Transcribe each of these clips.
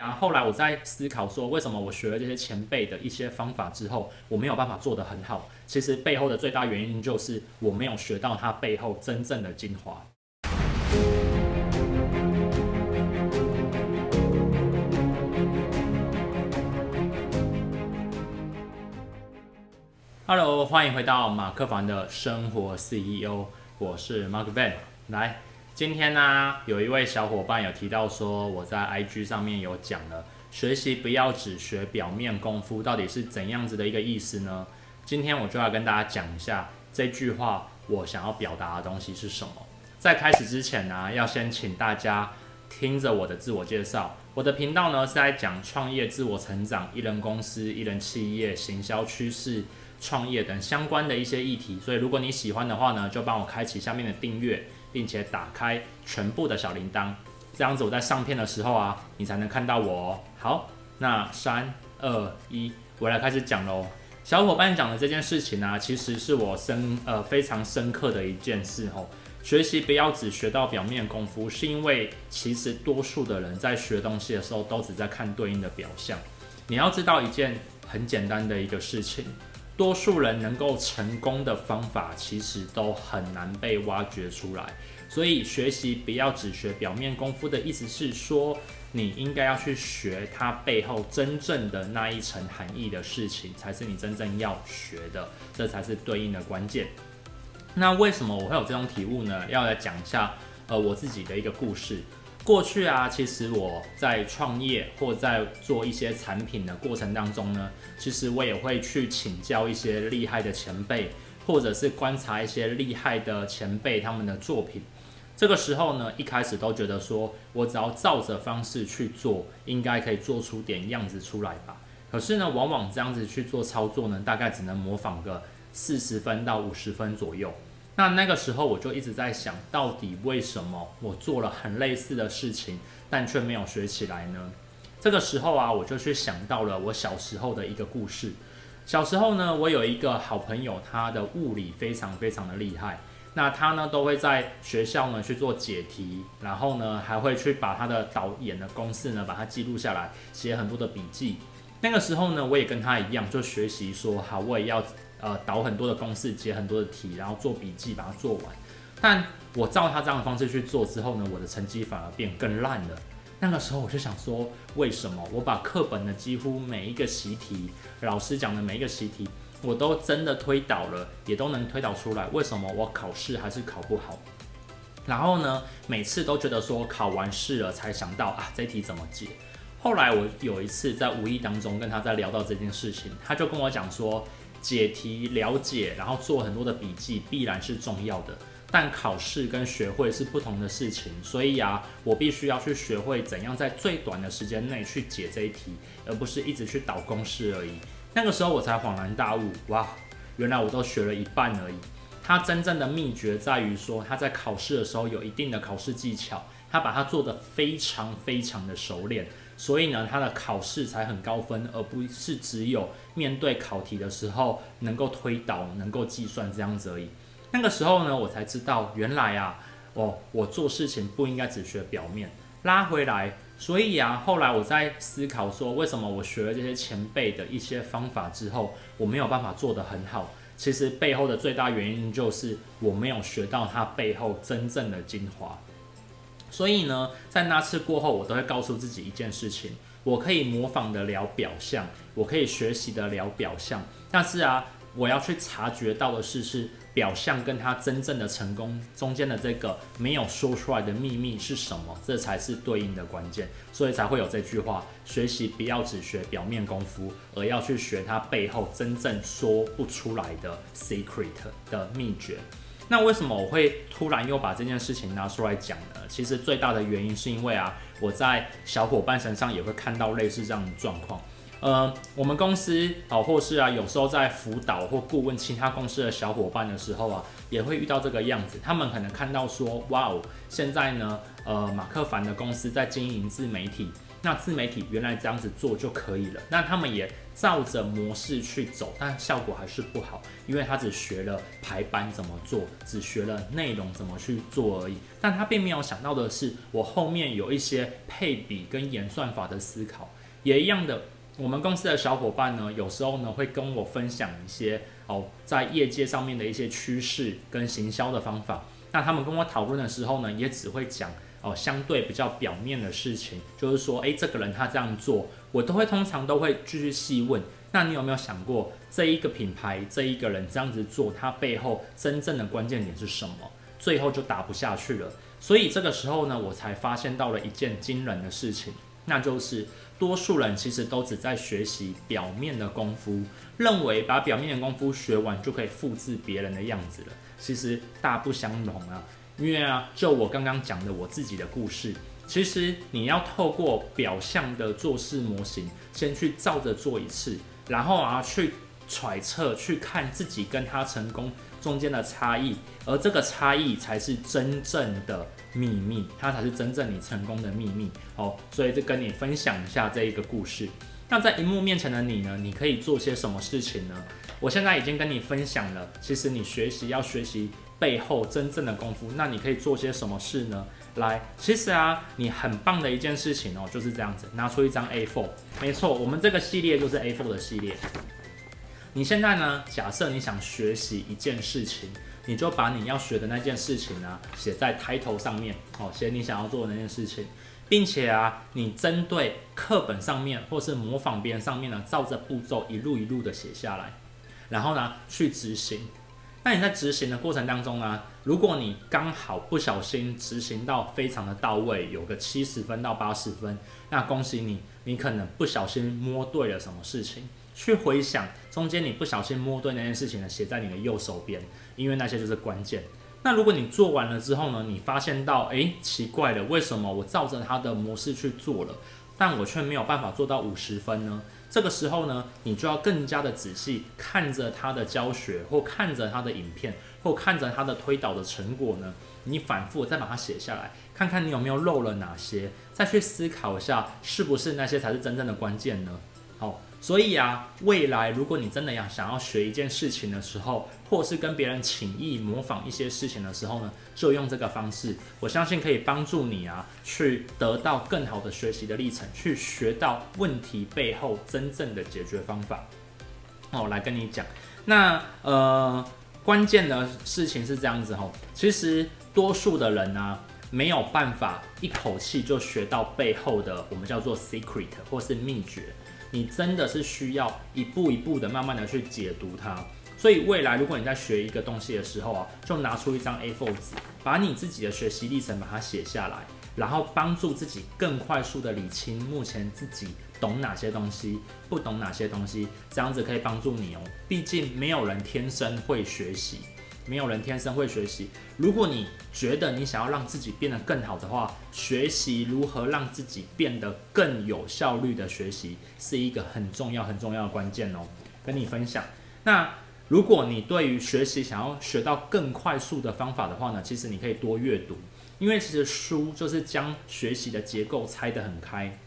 然后后来我在思考说，为什么我学了这些前辈的一些方法之后，我没有办法做得很好？其实背后的最大原因就是我没有学到它背后真正的精华。Hello，欢迎回到马克凡的生活 CEO，我是 Mark Van，来。今天呢，有一位小伙伴有提到说，我在 IG 上面有讲了，学习不要只学表面功夫，到底是怎样子的一个意思呢？今天我就要跟大家讲一下这句话，我想要表达的东西是什么。在开始之前呢，要先请大家听着我的自我介绍。我的频道呢是在讲创业、自我成长、一人公司、一人企业、行销趋势、创业等相关的一些议题。所以如果你喜欢的话呢，就帮我开启下面的订阅。并且打开全部的小铃铛，这样子我在上片的时候啊，你才能看到我哦。好，那三二一，我来开始讲喽。小伙伴讲的这件事情呢，其实是我深呃非常深刻的一件事吼。学习不要只学到表面功夫，是因为其实多数的人在学东西的时候，都只在看对应的表象。你要知道一件很简单的一个事情。多数人能够成功的方法，其实都很难被挖掘出来。所以学习不要只学表面功夫的意思是说，你应该要去学它背后真正的那一层含义的事情，才是你真正要学的，这才是对应的关键。那为什么我会有这种体悟呢？要来讲一下，呃，我自己的一个故事。过去啊，其实我在创业或在做一些产品的过程当中呢，其实我也会去请教一些厉害的前辈，或者是观察一些厉害的前辈他们的作品。这个时候呢，一开始都觉得说我只要照着方式去做，应该可以做出点样子出来吧。可是呢，往往这样子去做操作呢，大概只能模仿个四十分到五十分左右。那那个时候我就一直在想，到底为什么我做了很类似的事情，但却没有学起来呢？这个时候啊，我就去想到了我小时候的一个故事。小时候呢，我有一个好朋友，他的物理非常非常的厉害。那他呢，都会在学校呢去做解题，然后呢，还会去把他的导演的公式呢，把它记录下来，写很多的笔记。那个时候呢，我也跟他一样，就学习说，好，我也要。呃，导很多的公式，解很多的题，然后做笔记，把它做完。但我照他这样的方式去做之后呢，我的成绩反而变更烂了。那个时候我就想说，为什么我把课本的几乎每一个习题，老师讲的每一个习题，我都真的推导了，也都能推导出来，为什么我考试还是考不好？然后呢，每次都觉得说考完试了才想到啊，这题怎么解？后来我有一次在无意当中跟他在聊到这件事情，他就跟我讲说。解题了解，然后做很多的笔记，必然是重要的。但考试跟学会是不同的事情，所以啊，我必须要去学会怎样在最短的时间内去解这一题，而不是一直去导公式而已。那个时候我才恍然大悟，哇，原来我都学了一半而已。他真正的秘诀在于说，他在考试的时候有一定的考试技巧，他把它做得非常非常的熟练。所以呢，他的考试才很高分，而不是只有面对考题的时候能够推导、能够计算这样子而已。那个时候呢，我才知道原来啊，哦，我做事情不应该只学表面，拉回来。所以啊，后来我在思考说，为什么我学了这些前辈的一些方法之后，我没有办法做得很好？其实背后的最大原因就是我没有学到它背后真正的精华。所以呢，在那次过后，我都会告诉自己一件事情：我可以模仿得了表象，我可以学习得了表象，但是啊，我要去察觉到的是，是表象跟他真正的成功中间的这个没有说出来的秘密是什么，这才是对应的关键。所以才会有这句话：学习不要只学表面功夫，而要去学它背后真正说不出来的 secret 的秘诀。那为什么我会突然又把这件事情拿出来讲呢？其实最大的原因是因为啊，我在小伙伴身上也会看到类似这样的状况。呃，我们公司啊，或是啊，有时候在辅导或顾问其他公司的小伙伴的时候啊，也会遇到这个样子。他们可能看到说，哇哦，现在呢，呃，马克凡的公司在经营自媒体，那自媒体原来这样子做就可以了，那他们也照着模式去走，但效果还是不好，因为他只学了排版怎么做，只学了内容怎么去做而已，但他并没有想到的是，我后面有一些配比跟演算法的思考，也一样的。我们公司的小伙伴呢，有时候呢会跟我分享一些哦，在业界上面的一些趋势跟行销的方法。那他们跟我讨论的时候呢，也只会讲哦相对比较表面的事情，就是说，诶，这个人他这样做，我都会通常都会继续细问。那你有没有想过，这一个品牌这一个人这样子做，他背后真正的关键点是什么？最后就打不下去了。所以这个时候呢，我才发现到了一件惊人的事情，那就是。多数人其实都只在学习表面的功夫，认为把表面的功夫学完就可以复制别人的样子了。其实大不相同啊！因为啊，就我刚刚讲的我自己的故事，其实你要透过表象的做事模型，先去照着做一次，然后啊去揣测、去看自己跟他成功中间的差异，而这个差异才是真正的秘密，它才是真正你成功的秘密。哦，所以就跟你分享一下这一个故事。那在荧幕面前的你呢？你可以做些什么事情呢？我现在已经跟你分享了，其实你学习要学习背后真正的功夫，那你可以做些什么事呢？来，其实啊，你很棒的一件事情哦，就是这样子，拿出一张 A4，没错，我们这个系列就是 A4 的系列。你现在呢？假设你想学习一件事情，你就把你要学的那件事情呢写在抬头上面，哦，写你想要做的那件事情，并且啊，你针对课本上面或是模仿别人上面呢，照着步骤一路一路的写下来，然后呢去执行。那你在执行的过程当中呢，如果你刚好不小心执行到非常的到位，有个七十分到八十分，那恭喜你，你可能不小心摸对了什么事情。去回想中间你不小心摸对那件事情呢，写在你的右手边，因为那些就是关键。那如果你做完了之后呢，你发现到，诶，奇怪了，为什么我照着他的模式去做了，但我却没有办法做到五十分呢？这个时候呢，你就要更加的仔细看着他的教学，或看着他的影片，或看着他的推导的成果呢，你反复再把它写下来，看看你有没有漏了哪些，再去思考一下，是不是那些才是真正的关键呢？好。所以啊，未来如果你真的要想要学一件事情的时候，或是跟别人请益模仿一些事情的时候呢，就用这个方式，我相信可以帮助你啊，去得到更好的学习的历程，去学到问题背后真正的解决方法。哦，来跟你讲，那呃，关键的事情是这样子哦，其实多数的人呢，没有办法一口气就学到背后的我们叫做 secret 或是秘诀。你真的是需要一步一步的慢慢的去解读它，所以未来如果你在学一个东西的时候啊，就拿出一张 A4 纸，把你自己的学习历程把它写下来，然后帮助自己更快速的理清目前自己懂哪些东西，不懂哪些东西，这样子可以帮助你哦。毕竟没有人天生会学习。没有人天生会学习。如果你觉得你想要让自己变得更好的话，学习如何让自己变得更有效率的学习，是一个很重要很重要的关键哦。跟你分享。那如果你对于学习想要学到更快速的方法的话呢，其实你可以多阅读，因为其实书就是将学习的结构拆得很开。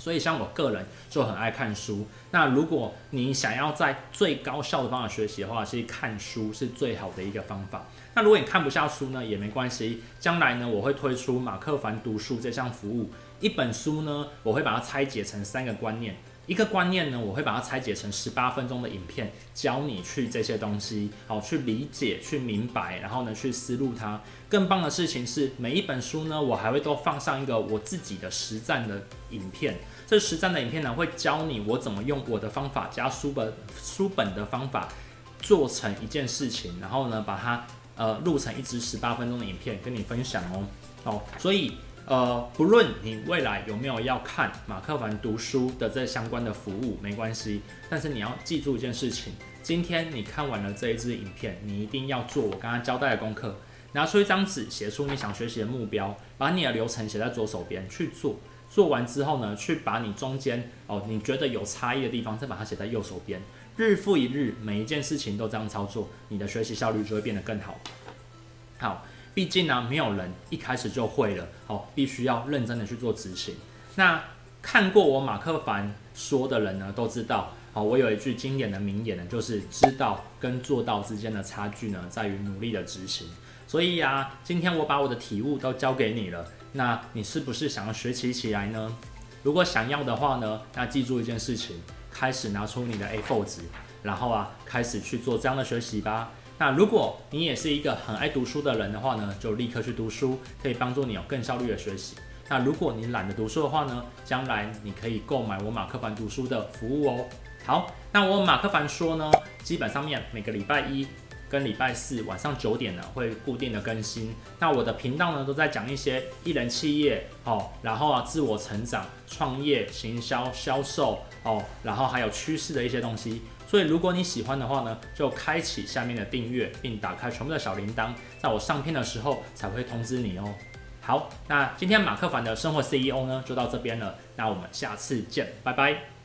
所以，像我个人就很爱看书。那如果你想要在最高效的方法学习的话，其实看书是最好的一个方法。那如果你看不下书呢，也没关系。将来呢，我会推出马克凡读书这项服务。一本书呢，我会把它拆解成三个观念。一个观念呢，我会把它拆解成十八分钟的影片，教你去这些东西，好去理解、去明白，然后呢去思路它。更棒的事情是，每一本书呢，我还会都放上一个我自己的实战的影片。这实战的影片呢，会教你我怎么用我的方法加书本书本的方法做成一件事情，然后呢把它呃录成一支十八分钟的影片跟你分享哦。哦，所以。呃，不论你未来有没有要看马克凡读书的这相关的服务，没关系。但是你要记住一件事情：今天你看完了这一支影片，你一定要做我刚刚交代的功课，拿出一张纸，写出你想学习的目标，把你的流程写在左手边去做。做完之后呢，去把你中间哦你觉得有差异的地方，再把它写在右手边。日复一日，每一件事情都这样操作，你的学习效率就会变得更好。好。毕竟呢，没有人一开始就会了，好，必须要认真的去做执行。那看过我马克凡说的人呢，都知道，好，我有一句经典的名言呢，就是知道跟做到之间的差距呢，在于努力的执行。所以啊，今天我把我的体悟都交给你了，那你是不是想要学习起来呢？如果想要的话呢，那记住一件事情，开始拿出你的 A4 纸，然后啊，开始去做这样的学习吧。那如果你也是一个很爱读书的人的话呢，就立刻去读书，可以帮助你有更效率的学习。那如果你懒得读书的话呢，将来你可以购买我马克凡读书的服务哦。好，那我马克凡说呢，基本上面每个礼拜一跟礼拜四晚上九点呢会固定的更新。那我的频道呢都在讲一些一人企业哦，然后啊自我成长、创业、行销、销售哦，然后还有趋势的一些东西。所以，如果你喜欢的话呢，就开启下面的订阅，并打开全部的小铃铛，在我上片的时候才会通知你哦。好，那今天马克凡的生活 CEO 呢，就到这边了。那我们下次见，拜拜。